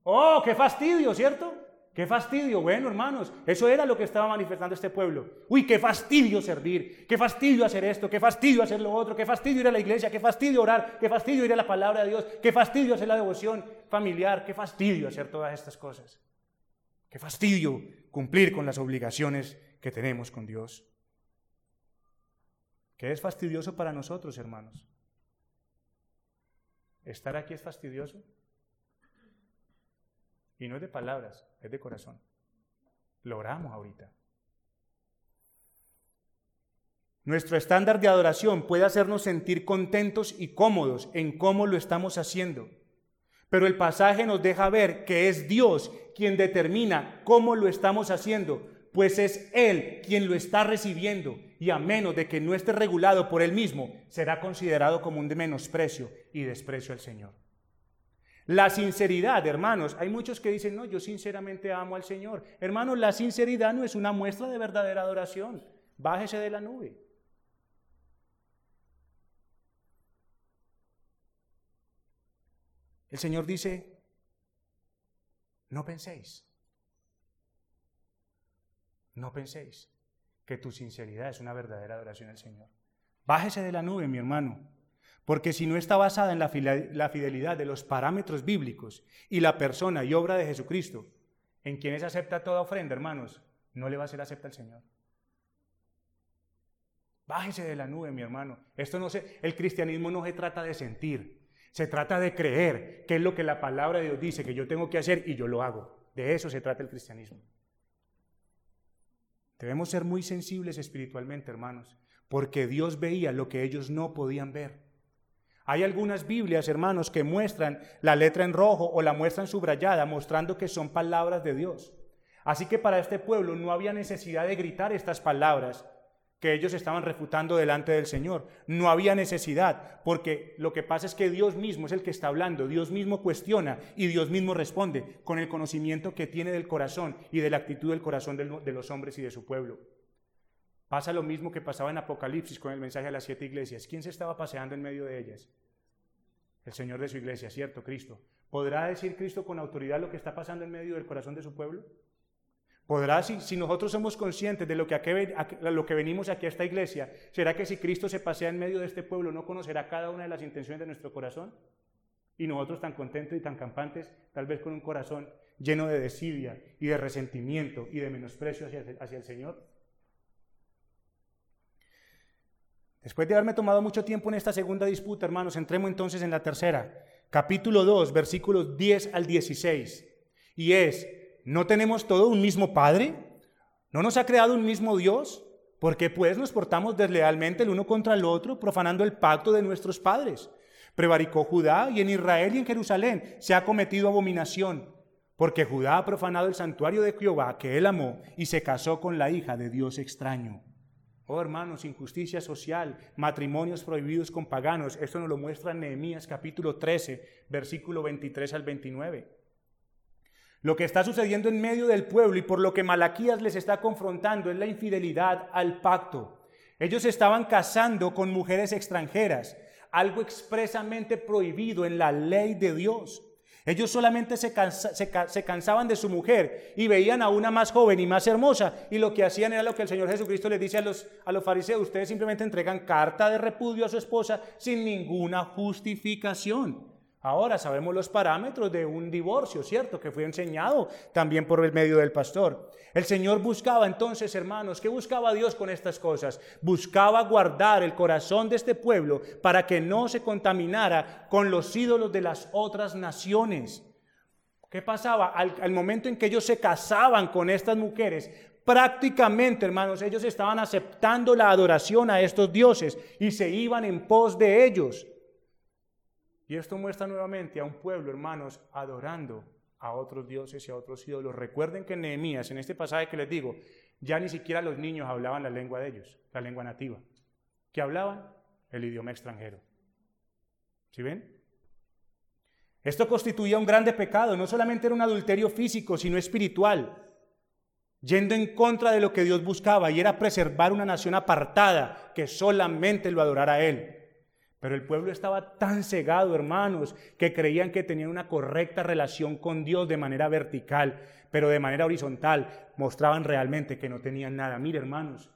Speaker 1: Oh, qué fastidio, ¿cierto? Qué fastidio, bueno hermanos, eso era lo que estaba manifestando este pueblo. Uy, qué fastidio servir, qué fastidio hacer esto, qué fastidio hacer lo otro, qué fastidio ir a la iglesia, qué fastidio orar, qué fastidio ir a la palabra de Dios, qué fastidio hacer la devoción familiar, qué fastidio hacer todas estas cosas. Qué fastidio cumplir con las obligaciones que tenemos con Dios. ¿Qué es fastidioso para nosotros, hermanos? ¿Estar aquí es fastidioso? Y no es de palabras, es de corazón. Lo oramos ahorita. Nuestro estándar de adoración puede hacernos sentir contentos y cómodos en cómo lo estamos haciendo. Pero el pasaje nos deja ver que es Dios quien determina cómo lo estamos haciendo, pues es Él quien lo está recibiendo y a menos de que no esté regulado por Él mismo, será considerado como un menosprecio y desprecio al Señor. La sinceridad, hermanos, hay muchos que dicen, no, yo sinceramente amo al Señor. Hermanos, la sinceridad no es una muestra de verdadera adoración. Bájese de la nube. El Señor dice, no penséis, no penséis que tu sinceridad es una verdadera adoración al Señor. Bájese de la nube, mi hermano. Porque si no está basada en la fidelidad de los parámetros bíblicos y la persona y obra de Jesucristo, en quienes acepta toda ofrenda, hermanos, no le va a ser acepta al Señor. Bájese de la nube, mi hermano. Esto no se, el cristianismo no se trata de sentir, se trata de creer que es lo que la palabra de Dios dice que yo tengo que hacer y yo lo hago. De eso se trata el cristianismo. Debemos ser muy sensibles espiritualmente, hermanos, porque Dios veía lo que ellos no podían ver. Hay algunas Biblias, hermanos, que muestran la letra en rojo o la muestran subrayada, mostrando que son palabras de Dios. Así que para este pueblo no había necesidad de gritar estas palabras que ellos estaban refutando delante del Señor. No había necesidad, porque lo que pasa es que Dios mismo es el que está hablando, Dios mismo cuestiona y Dios mismo responde con el conocimiento que tiene del corazón y de la actitud del corazón de los hombres y de su pueblo. Pasa lo mismo que pasaba en Apocalipsis con el mensaje a las siete iglesias. ¿Quién se estaba paseando en medio de ellas? El Señor de su iglesia, ¿cierto? Cristo. ¿Podrá decir Cristo con autoridad lo que está pasando en medio del corazón de su pueblo? ¿Podrá, si, si nosotros somos conscientes de lo que, venimos aquí a esta iglesia, será que si Cristo se pasea en medio de este pueblo no conocerá cada una de las intenciones de nuestro corazón? Y nosotros tan contentos y tan campantes, tal vez con un corazón lleno de desidia y de resentimiento y de menosprecio hacia el Señor. Después de haberme tomado mucho tiempo en esta segunda disputa, hermanos, entremos entonces en la tercera. Capítulo 2, versículos 10 al 16. Y es, ¿no tenemos todo un mismo Padre? ¿No nos ha creado un mismo Dios? ¿Por qué pues nos portamos deslealmente el uno contra el otro, profanando el pacto de nuestros padres? Prevaricó Judá y en Israel y en Jerusalén se ha cometido abominación, porque Judá ha profanado el santuario de Jehová que él amó y se casó con la hija de Dios extraño. Oh hermanos, injusticia social, matrimonios prohibidos con paganos. Esto nos lo muestra Nehemías capítulo 13, versículo 23 al 29. Lo que está sucediendo en medio del pueblo y por lo que Malaquías les está confrontando es la infidelidad al pacto. Ellos estaban casando con mujeres extranjeras, algo expresamente prohibido en la ley de Dios. Ellos solamente se, cansaban de su mujer y veían a una más joven y más hermosa y lo que hacían era lo que el Señor Jesucristo les dice a los, a los fariseos, ustedes simplemente entregan carta de repudio a su esposa sin ninguna justificación. Ahora sabemos los parámetros de un divorcio, ¿cierto? Que fue enseñado también por el medio del pastor. El Señor buscaba entonces, hermanos, ¿qué buscaba Dios con estas cosas? Buscaba guardar el corazón de este pueblo para que no se contaminara con los ídolos de las otras naciones. ¿Qué pasaba? Al, momento en que ellos se casaban con estas mujeres, prácticamente, hermanos, ellos estaban aceptando la adoración a estos dioses y se iban en pos de ellos. Y esto muestra nuevamente a un pueblo, hermanos, adorando a otros dioses y a otros ídolos. Recuerden que Nehemías, en este pasaje que les digo, ya ni siquiera los niños hablaban la lengua de ellos, la lengua nativa. ¿Qué hablaban? El idioma extranjero. ¿Sí ven? Esto constituía un grande pecado, no solamente era un adulterio físico, sino espiritual, yendo en contra de lo que Dios buscaba, y era preservar una nación apartada que solamente lo adorara a Él. Pero el pueblo estaba tan cegado, hermanos, que creían que tenían una correcta relación con Dios de manera vertical, pero de manera horizontal mostraban realmente que no tenían nada. Mire, hermanos,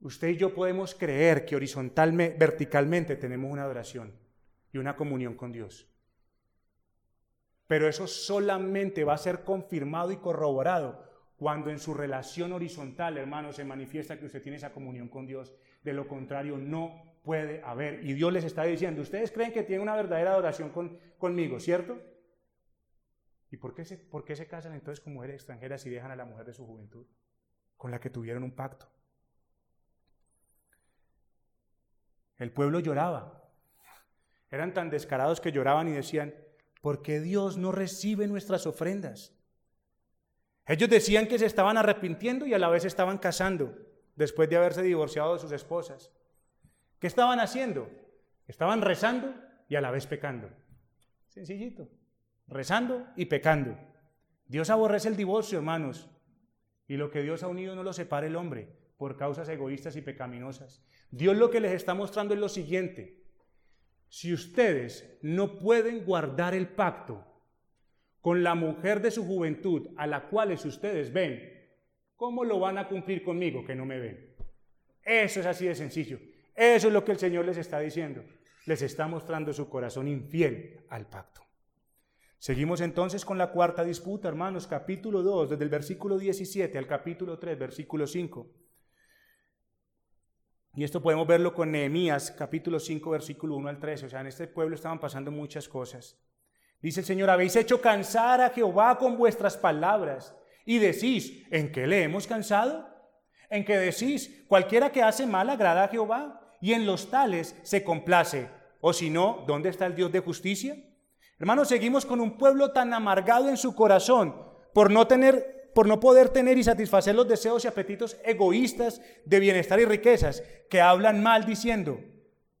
Speaker 1: usted y yo podemos creer que horizontalmente, verticalmente tenemos una adoración y una comunión con Dios. Pero eso solamente va a ser confirmado y corroborado cuando en su relación horizontal, hermanos, se manifiesta que usted tiene esa comunión con Dios. De lo contrario, no puede haber. Y Dios les está diciendo, ustedes creen que tienen una verdadera adoración conmigo, ¿cierto? ¿Y por qué, se, por qué se casan entonces con mujeres extranjeras y dejan a la mujer de su juventud, con la que tuvieron un pacto? El pueblo lloraba. Eran tan descarados que lloraban y decían, ¿por qué Dios no recibe nuestras ofrendas? Ellos decían que se estaban arrepintiendo y a la vez estaban casando después de haberse divorciado de sus esposas. ¿Qué estaban haciendo? Estaban rezando y a la vez pecando. Sencillito. Rezando y pecando. Dios aborrece el divorcio, hermanos. Y lo que Dios ha unido no lo separa el hombre por causas egoístas y pecaminosas. Dios lo que les está mostrando es lo siguiente. Si ustedes no pueden guardar el pacto con la mujer de su juventud a la cual ustedes ven, ¿cómo lo van a cumplir conmigo que no me ven? Eso es así de sencillo. Eso es lo que el Señor les está diciendo. Les está mostrando su corazón infiel al pacto. Seguimos entonces con la cuarta disputa, hermanos, capítulo 2, desde el versículo 17 al capítulo 3, versículo 5. Y esto podemos verlo con Nehemías, capítulo 5, versículo 1 al 13. O sea, en este pueblo estaban pasando muchas cosas. Dice el Señor, habéis hecho cansar a Jehová con vuestras palabras. Y decís, ¿en qué le hemos cansado? En que decís, cualquiera que hace mal agrada a Jehová y en los tales se complace. O si no, ¿dónde está el Dios de justicia? Hermanos, seguimos con un pueblo tan amargado en su corazón por no tener por no poder tener y satisfacer los deseos y apetitos egoístas de bienestar y riquezas, que hablan mal diciendo,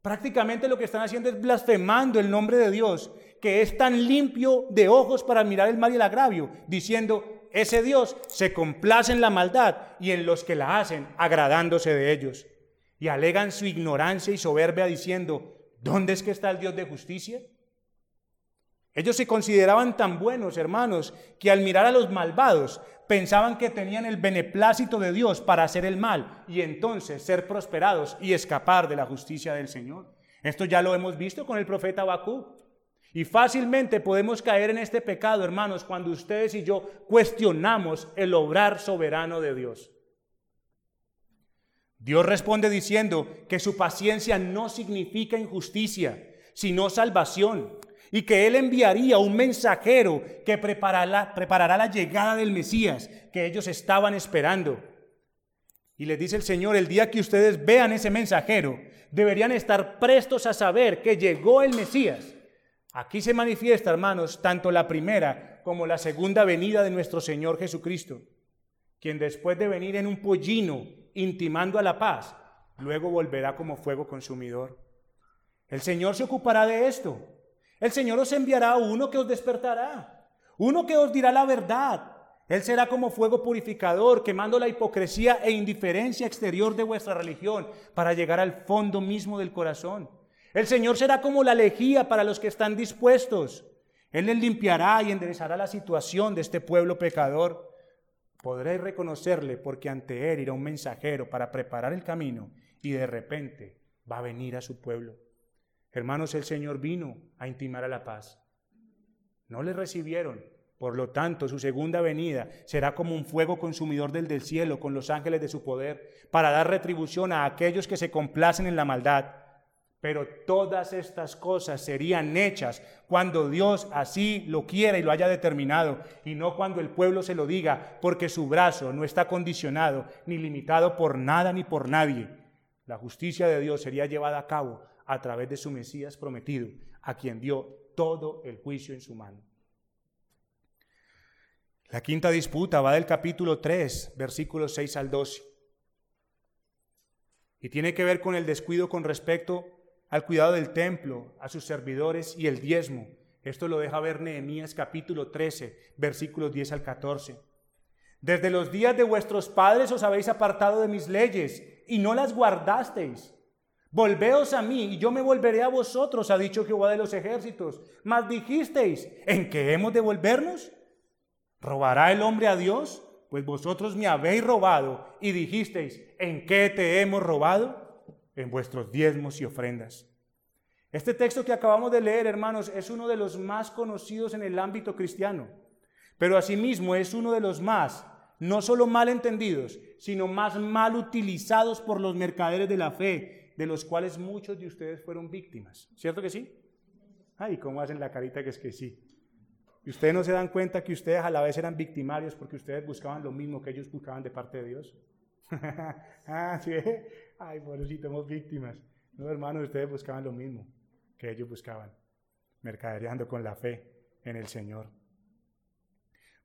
Speaker 1: prácticamente lo que están haciendo es blasfemando el nombre de Dios, que es tan limpio de ojos para mirar el mal y el agravio, diciendo, ese Dios se complace en la maldad y en los que la hacen, agradándose de ellos y alegan su ignorancia y soberbia diciendo, ¿dónde es que está el Dios de justicia? Ellos se consideraban tan buenos, hermanos, que al mirar a los malvados pensaban que tenían el beneplácito de Dios para hacer el mal y entonces ser prosperados y escapar de la justicia del Señor. Esto ya lo hemos visto con el profeta Bakú. Y fácilmente podemos caer en este pecado, hermanos, cuando ustedes y yo cuestionamos el obrar soberano de Dios. Dios responde diciendo que su paciencia no significa injusticia, sino salvación, y que Él enviaría un mensajero que preparará, la llegada del Mesías que ellos estaban esperando. Y les dice el Señor, el día que ustedes vean ese mensajero, deberían estar prestos a saber que llegó el Mesías. Aquí se manifiesta, hermanos, tanto la primera como la segunda venida de nuestro Señor Jesucristo, quien después de venir en un pollino intimando a la paz, luego volverá como fuego consumidor. El Señor se ocupará de esto. El Señor os enviará uno que os despertará, uno que os dirá la verdad. Él será como fuego purificador, quemando la hipocresía e indiferencia exterior de vuestra religión para llegar al fondo mismo del corazón. El Señor será como la lejía para los que están dispuestos. Él les limpiará y enderezará la situación de este pueblo pecador. Podréis reconocerle porque ante Él irá un mensajero para preparar el camino y de repente va a venir a su pueblo. Hermanos, el Señor vino a intimar a la paz. No le recibieron. Por lo tanto, su segunda venida será como un fuego consumidor del del cielo con los ángeles de su poder para dar retribución a aquellos que se complacen en la maldad. Pero todas estas cosas serían hechas cuando Dios así lo quiera y lo haya determinado, y no cuando el pueblo se lo diga, porque su brazo no está condicionado ni limitado por nada ni por nadie. La justicia de Dios sería llevada a cabo a través de su Mesías prometido, a quien dio todo el juicio en su mano. La quinta disputa va del capítulo 3, versículos 6 al 12. Y tiene que ver con el descuido con respecto al cuidado del templo, a sus servidores y el diezmo. Esto lo deja ver Nehemías capítulo 13, versículos 10 al 14. Desde los días de vuestros padres os habéis apartado de mis leyes y no las guardasteis. Volveos a mí y yo me volveré a vosotros, ha dicho Jehová de los ejércitos. Mas dijisteis, ¿en qué hemos de volvernos? ¿Robará el hombre a Dios? Pues vosotros me habéis robado y dijisteis, ¿en qué te hemos robado? En vuestros diezmos y ofrendas. Este texto que acabamos de leer, hermanos, es uno de los más conocidos en el ámbito cristiano, pero asimismo es uno de los más, no solo mal entendidos, sino más mal utilizados por los mercaderes de la fe, de los cuales muchos de ustedes fueron víctimas. ¿Cierto que sí? Ay, ¿cómo hacen la carita que es que sí? Y ustedes no se dan cuenta que ustedes a la vez eran victimarios porque ustedes buscaban lo mismo que ellos buscaban de parte de Dios. ah, sí. Ay, pobrecito, somos víctimas. No, hermanos, ustedes buscaban lo mismo que ellos buscaban, mercadereando con la fe en el Señor.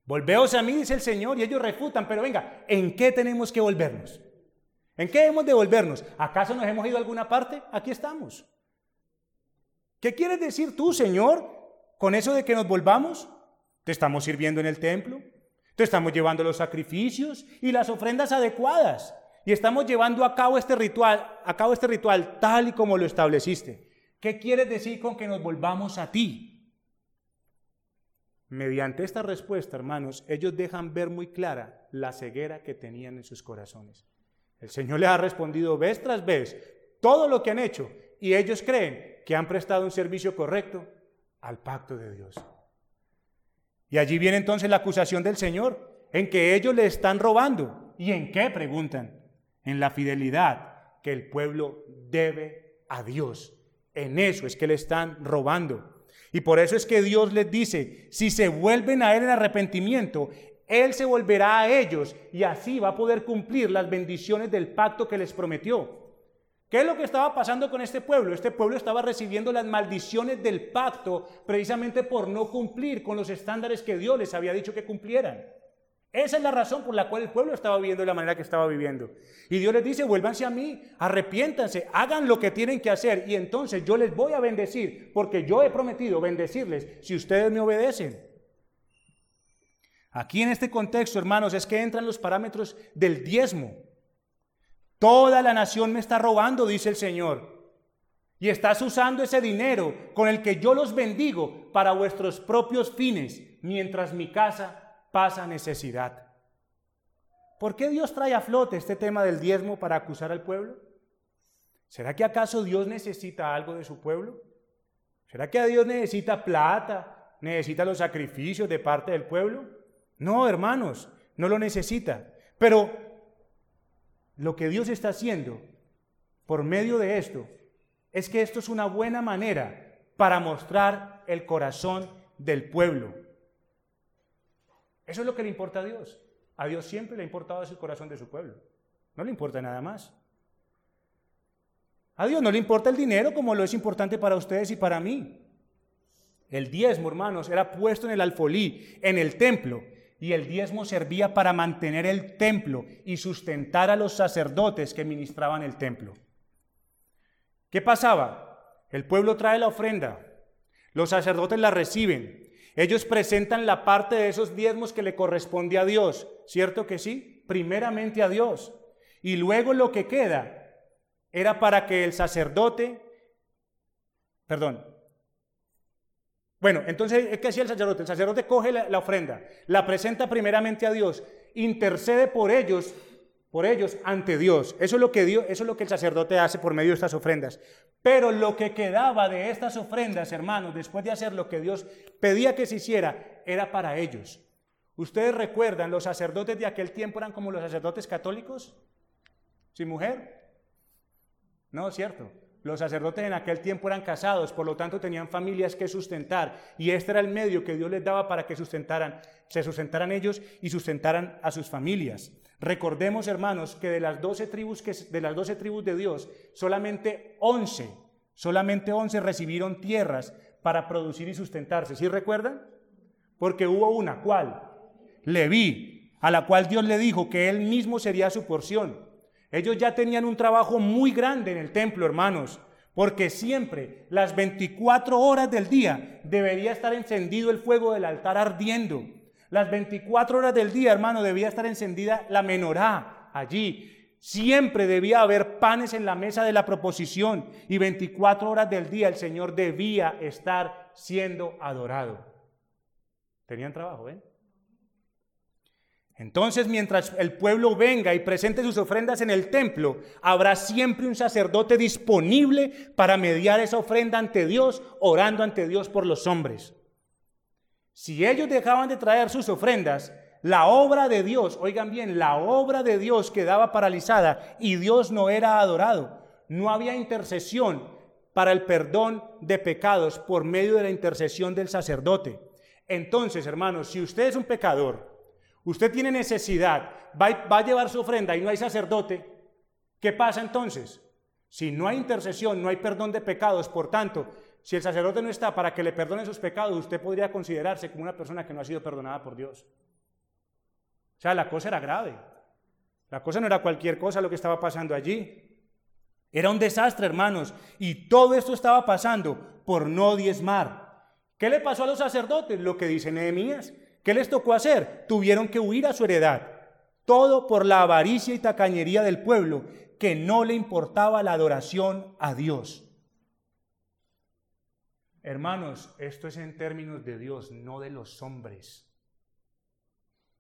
Speaker 1: Volveos a mí, dice el Señor, y ellos refutan, pero venga, ¿en qué tenemos que volvernos? ¿En qué hemos de volvernos? ¿Acaso nos hemos ido a alguna parte? Aquí estamos. ¿Qué quieres decir tú, Señor? con eso de que nos volvamos? ¿Te estamos sirviendo en el templo? ¿Te estamos llevando los sacrificios y las ofrendas adecuadas? Y estamos llevando a cabo este ritual, a cabo este ritual tal y como lo estableciste. ¿Qué quieres decir con que nos volvamos a ti? Mediante esta respuesta, hermanos, ellos dejan ver muy clara la ceguera que tenían en sus corazones. El Señor les ha respondido vez tras vez todo lo que han hecho y ellos creen que han prestado un servicio correcto al pacto de Dios. Y allí viene entonces la acusación del Señor, en que ellos le están robando. ¿Y en qué? Preguntan. En la fidelidad que el pueblo debe a Dios. En eso es que le están robando. Y por eso es que Dios les dice, si se vuelven a Él en arrepentimiento, Él se volverá a ellos y así va a poder cumplir las bendiciones del pacto que les prometió. ¿Qué es lo que estaba pasando con este pueblo? Este pueblo estaba recibiendo las maldiciones del pacto precisamente por no cumplir con los estándares que Dios les había dicho que cumplieran. Esa es la razón por la cual el pueblo estaba viviendo de la manera que estaba viviendo. Y Dios les dice, vuélvanse a mí, arrepiéntanse, hagan lo que tienen que hacer y entonces yo les voy a bendecir, porque yo he prometido bendecirles si ustedes me obedecen. Aquí en este contexto, hermanos, es que entran los parámetros del diezmo. Toda la nación me está robando, dice el Señor. Y estás usando ese dinero con el que yo los bendigo para vuestros propios fines, mientras mi casa pasa necesidad. ¿Por qué Dios trae a flote este tema del diezmo para acusar al pueblo? ¿Será que acaso Dios necesita algo de su pueblo? ¿Será que a Dios necesita plata? ¿Necesita los sacrificios de parte del pueblo? No, hermanos, no lo necesita. Pero lo que Dios está haciendo por medio de esto es que esto es una buena manera para mostrar el corazón del pueblo. Eso es lo que le importa a Dios. A Dios siempre le ha importado el corazón de su pueblo. No le importa nada más. A Dios no le importa el dinero como lo es importante para ustedes y para mí. El diezmo, hermanos, era puesto en el alfolí, en el templo, y el diezmo servía para mantener el templo y sustentar a los sacerdotes que ministraban el templo. ¿Qué pasaba? El pueblo trae la ofrenda, los sacerdotes la reciben Ellos presentan la parte de esos diezmos que le corresponde a Dios, ¿cierto que sí? Primeramente a Dios. Y luego lo que queda era para que el sacerdote, perdón, bueno, entonces, ¿qué hacía el sacerdote? El sacerdote coge la, ofrenda, la presenta primeramente a Dios, intercede por ellos, por ellos ante Dios. Eso es lo que Dios, eso es lo que el sacerdote hace por medio de estas ofrendas. Pero lo que quedaba de estas ofrendas, hermanos, después de hacer lo que Dios pedía que se hiciera, era para ellos. ¿Ustedes recuerdan, los sacerdotes de aquel tiempo eran como los sacerdotes católicos? ¿Sin mujer? No, cierto. Los sacerdotes en aquel tiempo eran casados, por lo tanto tenían familias que sustentar y este era el medio que Dios les daba para que sustentaran, se sustentaran ellos y sustentaran a sus familias. Recordemos, hermanos, que de las doce tribus que de Dios, solamente once, solamente once recibieron tierras para producir y sustentarse. ¿Sí recuerdan? Porque hubo una, ¿cuál? Leví, a la cual Dios le dijo que él mismo sería su porción. Ellos ya tenían un trabajo muy grande en el templo, hermanos, porque siempre, las 24 horas del día, debería estar encendido el fuego del altar ardiendo. Las 24 horas del día, hermano, debía estar encendida la menorá allí. Siempre debía haber panes en la mesa de la proposición y 24 horas del día el Señor debía estar siendo adorado. Tenían trabajo, ¿eh? Entonces, mientras el pueblo venga y presente sus ofrendas en el templo, habrá siempre un sacerdote disponible para mediar esa ofrenda ante Dios, orando ante Dios por los hombres. Si ellos dejaban de traer sus ofrendas, la obra de Dios, oigan bien, la obra de Dios quedaba paralizada y Dios no era adorado. No había intercesión para el perdón de pecados por medio de la intercesión del sacerdote. Entonces, hermanos, si usted es un pecador, Usted tiene necesidad, va, a llevar su ofrenda y no hay sacerdote. ¿Qué pasa entonces? Si no hay intercesión, no hay perdón de pecados, por tanto, si el sacerdote no está para que le perdone sus pecados, usted podría considerarse como una persona que no ha sido perdonada por Dios. O sea, la cosa era grave. La cosa no era cualquier cosa lo que estaba pasando allí. Era un desastre, hermanos. Y todo esto estaba pasando por no diezmar. ¿Qué le pasó a los sacerdotes? Lo que dice Nehemías. ¿Qué les tocó hacer? Tuvieron que huir a su heredad. Todo por la avaricia y tacañería del pueblo, que no le importaba la adoración a Dios. Hermanos, esto es en términos de Dios, no de los hombres.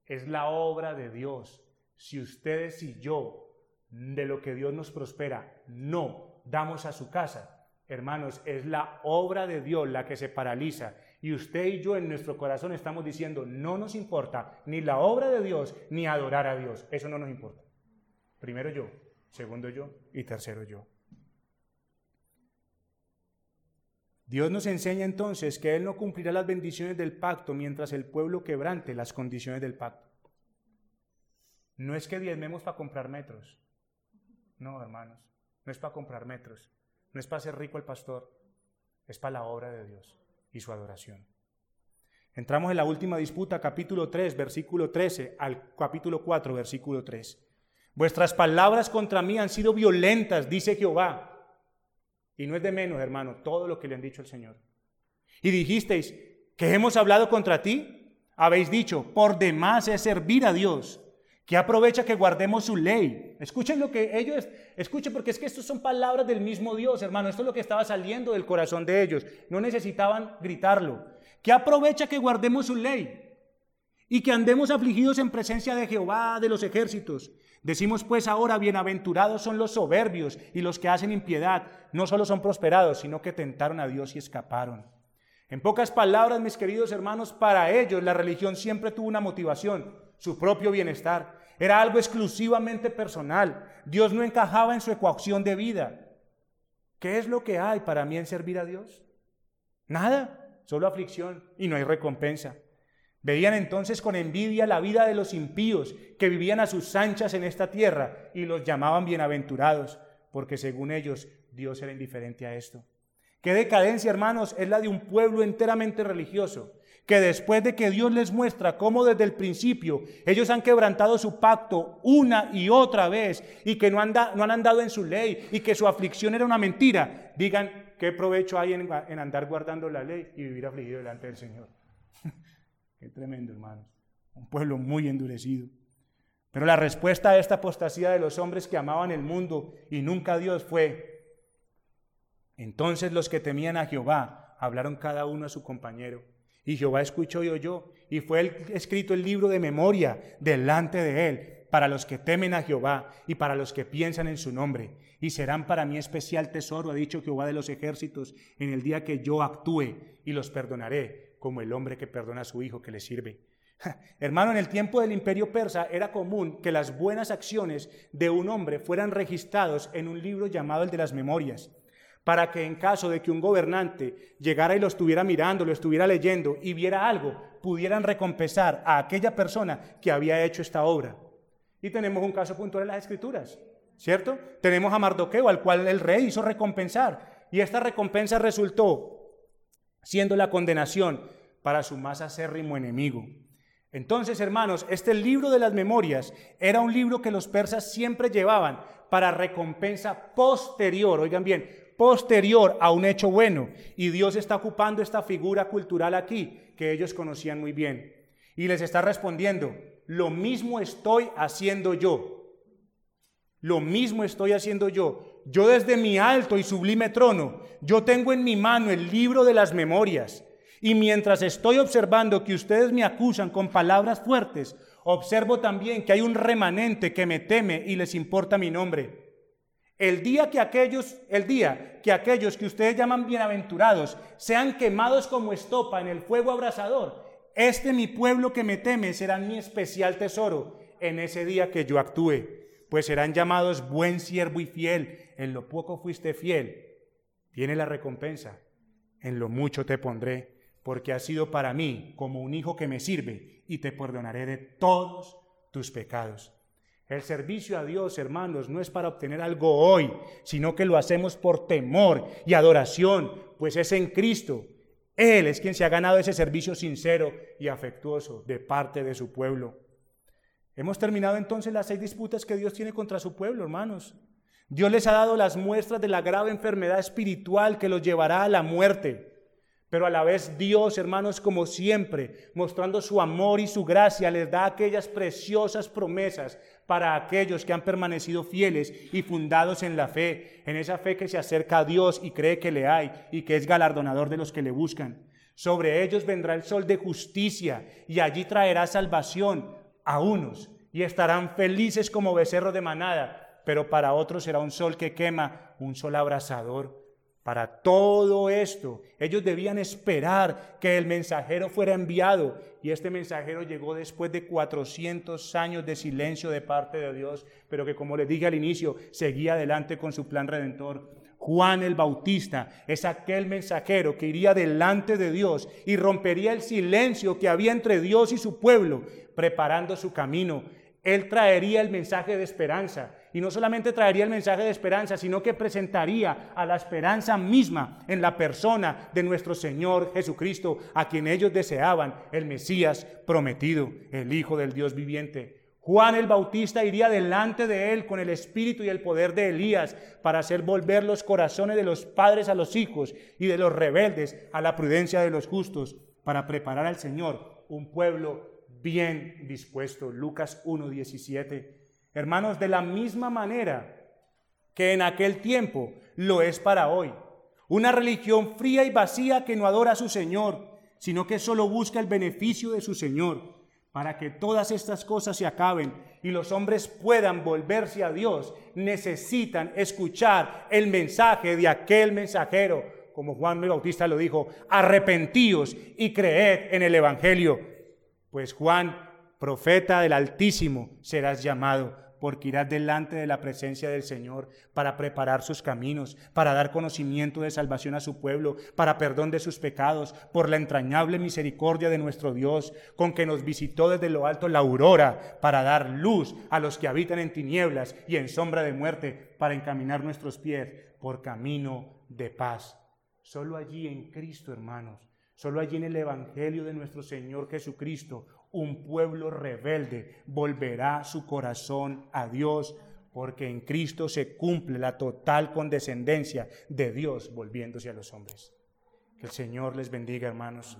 Speaker 1: Es la obra de Dios. Si ustedes y yo, de lo que Dios nos prospera, no damos a su casa, hermanos, es la obra de Dios la que se paraliza y usted y yo en nuestro corazón estamos diciendo, no nos importa ni la obra de Dios ni adorar a Dios. Eso no nos importa. Primero yo, segundo yo y tercero yo. Dios nos enseña entonces que Él no cumplirá las bendiciones del pacto mientras el pueblo quebrante las condiciones del pacto. No es que diezmemos para comprar metros. No, hermanos, no es para comprar metros. No es para ser rico el pastor. Es para la obra de Dios y su adoración. Entramos en la última disputa, capítulo 3, versículo 13, al capítulo 4, versículo 3. Vuestras palabras contra mí han sido violentas, dice Jehová. Y no es de menos, hermano, todo lo que le han dicho el Señor. Y dijisteis, que hemos hablado contra ti? Habéis dicho, por demás es servir a Dios que aprovecha que guardemos su ley. Escuchen lo que ellos, escuchen porque es que estas son palabras del mismo Dios, hermano, esto es lo que estaba saliendo del corazón de ellos, no necesitaban gritarlo. Que aprovecha que guardemos su ley y que andemos afligidos en presencia de Jehová de los ejércitos. Decimos pues ahora, bienaventurados son los soberbios y los que hacen impiedad, no solo son prosperados, sino que tentaron a Dios y escaparon. En pocas palabras, mis queridos hermanos, para ellos la religión siempre tuvo una motivación, su propio bienestar. Era algo exclusivamente personal. Dios no encajaba en su ecuación de vida. ¿Qué es lo que hay para mí en servir a Dios? Nada, solo aflicción y no hay recompensa. Veían entonces con envidia la vida de los impíos que vivían a sus anchas en esta tierra y los llamaban bienaventurados, porque según ellos Dios era indiferente a esto. Qué decadencia, hermanos, es la de un pueblo enteramente religioso, que después de que Dios les muestra cómo desde el principio ellos han quebrantado su pacto una y otra vez y que no, no han andado en su ley y que su aflicción era una mentira, digan qué provecho hay en andar guardando la ley y vivir afligido delante del Señor. Qué tremendo, hermanos. Un pueblo muy endurecido. Pero la respuesta a esta apostasía de los hombres que amaban el mundo y nunca a Dios fue, entonces los que temían a Jehová hablaron cada uno a su compañero. Y Jehová escuchó y oyó, y fue escrito el libro de memoria delante de él, para los que temen a Jehová y para los que piensan en su nombre. Y serán para mí especial tesoro, ha dicho Jehová de los ejércitos, en el día que yo actúe, y los perdonaré, como el hombre que perdona a su hijo que le sirve. Hermano, en el tiempo del imperio persa era común que las buenas acciones de un hombre fueran registrados en un libro llamado el de las memorias, para que en caso de que un gobernante llegara y lo estuviera mirando, lo estuviera leyendo y viera algo, pudieran recompensar a aquella persona que había hecho esta obra. Y tenemos un caso puntual en las escrituras, ¿cierto? Tenemos a Mardoqueo, al cual el rey hizo recompensar, y esta recompensa resultó siendo la condenación para su más acérrimo enemigo. Entonces, hermanos, este libro de las memorias era un libro que los persas siempre llevaban para recompensa posterior, oigan bien, posterior a un hecho bueno. Y Dios está ocupando esta figura cultural aquí que ellos conocían muy bien. Y les está respondiendo, lo mismo estoy haciendo yo. Lo mismo estoy haciendo yo. Yo desde mi alto y sublime trono, yo tengo en mi mano el libro de las memorias y mientras estoy observando que ustedes me acusan con palabras fuertes, observo también que hay un remanente que me teme y les importa mi nombre. El día que aquellos, el día que aquellos que ustedes llaman bienaventurados sean quemados como estopa en el fuego abrasador, este mi pueblo que me teme será mi especial tesoro en ese día que yo actúe, pues serán llamados buen siervo y fiel. En lo poco fuiste fiel, tiene la recompensa. En lo mucho te pondré porque has sido para mí como un hijo que me sirve y te perdonaré de todos tus pecados. El servicio a Dios, hermanos, no es para obtener algo hoy, sino que lo hacemos por temor y adoración, pues es en Cristo. Él es quien se ha ganado ese servicio sincero y afectuoso de parte de su pueblo. Hemos terminado entonces las seis disputas que Dios tiene contra su pueblo, hermanos. Dios les ha dado las muestras de la grave enfermedad espiritual que los llevará a la muerte. Pero a la vez Dios, hermanos, como siempre, mostrando su amor y su gracia, les da aquellas preciosas promesas para aquellos que han permanecido fieles y fundados en la fe, en esa fe que se acerca a Dios y cree que le hay y que es galardonador de los que le buscan. Sobre ellos vendrá el sol de justicia y allí traerá salvación a unos y estarán felices como becerros de manada, pero para otros será un sol que quema, un sol abrasador. Para todo esto, ellos debían esperar que el mensajero fuera enviado y este mensajero llegó después de 400 años de silencio de parte de Dios, pero que como les dije al inicio, seguía adelante con su plan redentor. Juan el Bautista es aquel mensajero que iría delante de Dios y rompería el silencio que había entre Dios y su pueblo, preparando su camino. Él traería el mensaje de esperanza y no solamente traería el mensaje de esperanza, sino que presentaría a la esperanza misma en la persona de nuestro Señor Jesucristo, a quien ellos deseaban, el Mesías prometido, el Hijo del Dios viviente. Juan el Bautista iría delante de él con el espíritu y el poder de Elías para hacer volver los corazones de los padres a los hijos y de los rebeldes a la prudencia de los justos, para preparar al Señor un pueblo bien dispuesto. Lucas 1.17. Hermanos, de la misma manera que en aquel tiempo lo es para hoy. Una religión fría y vacía que no adora a su Señor, sino que solo busca el beneficio de su Señor, para que todas estas cosas se acaben y los hombres puedan volverse a Dios, necesitan escuchar el mensaje de aquel mensajero, como Juan el Bautista lo dijo, arrepentíos y creed en el Evangelio. Pues Juan, profeta del Altísimo, serás llamado porque irás delante de la presencia del Señor para preparar sus caminos, para dar conocimiento de salvación a su pueblo, para perdón de sus pecados, por la entrañable misericordia de nuestro Dios, con que nos visitó desde lo alto la aurora, para dar luz a los que habitan en tinieblas y en sombra de muerte, para encaminar nuestros pies por camino de paz. Solo allí en Cristo, hermanos, solo allí en el Evangelio de nuestro Señor Jesucristo, un pueblo rebelde volverá su corazón a Dios, porque en Cristo se cumple la total condescendencia de Dios volviéndose a los hombres. Que el Señor les bendiga, hermanos.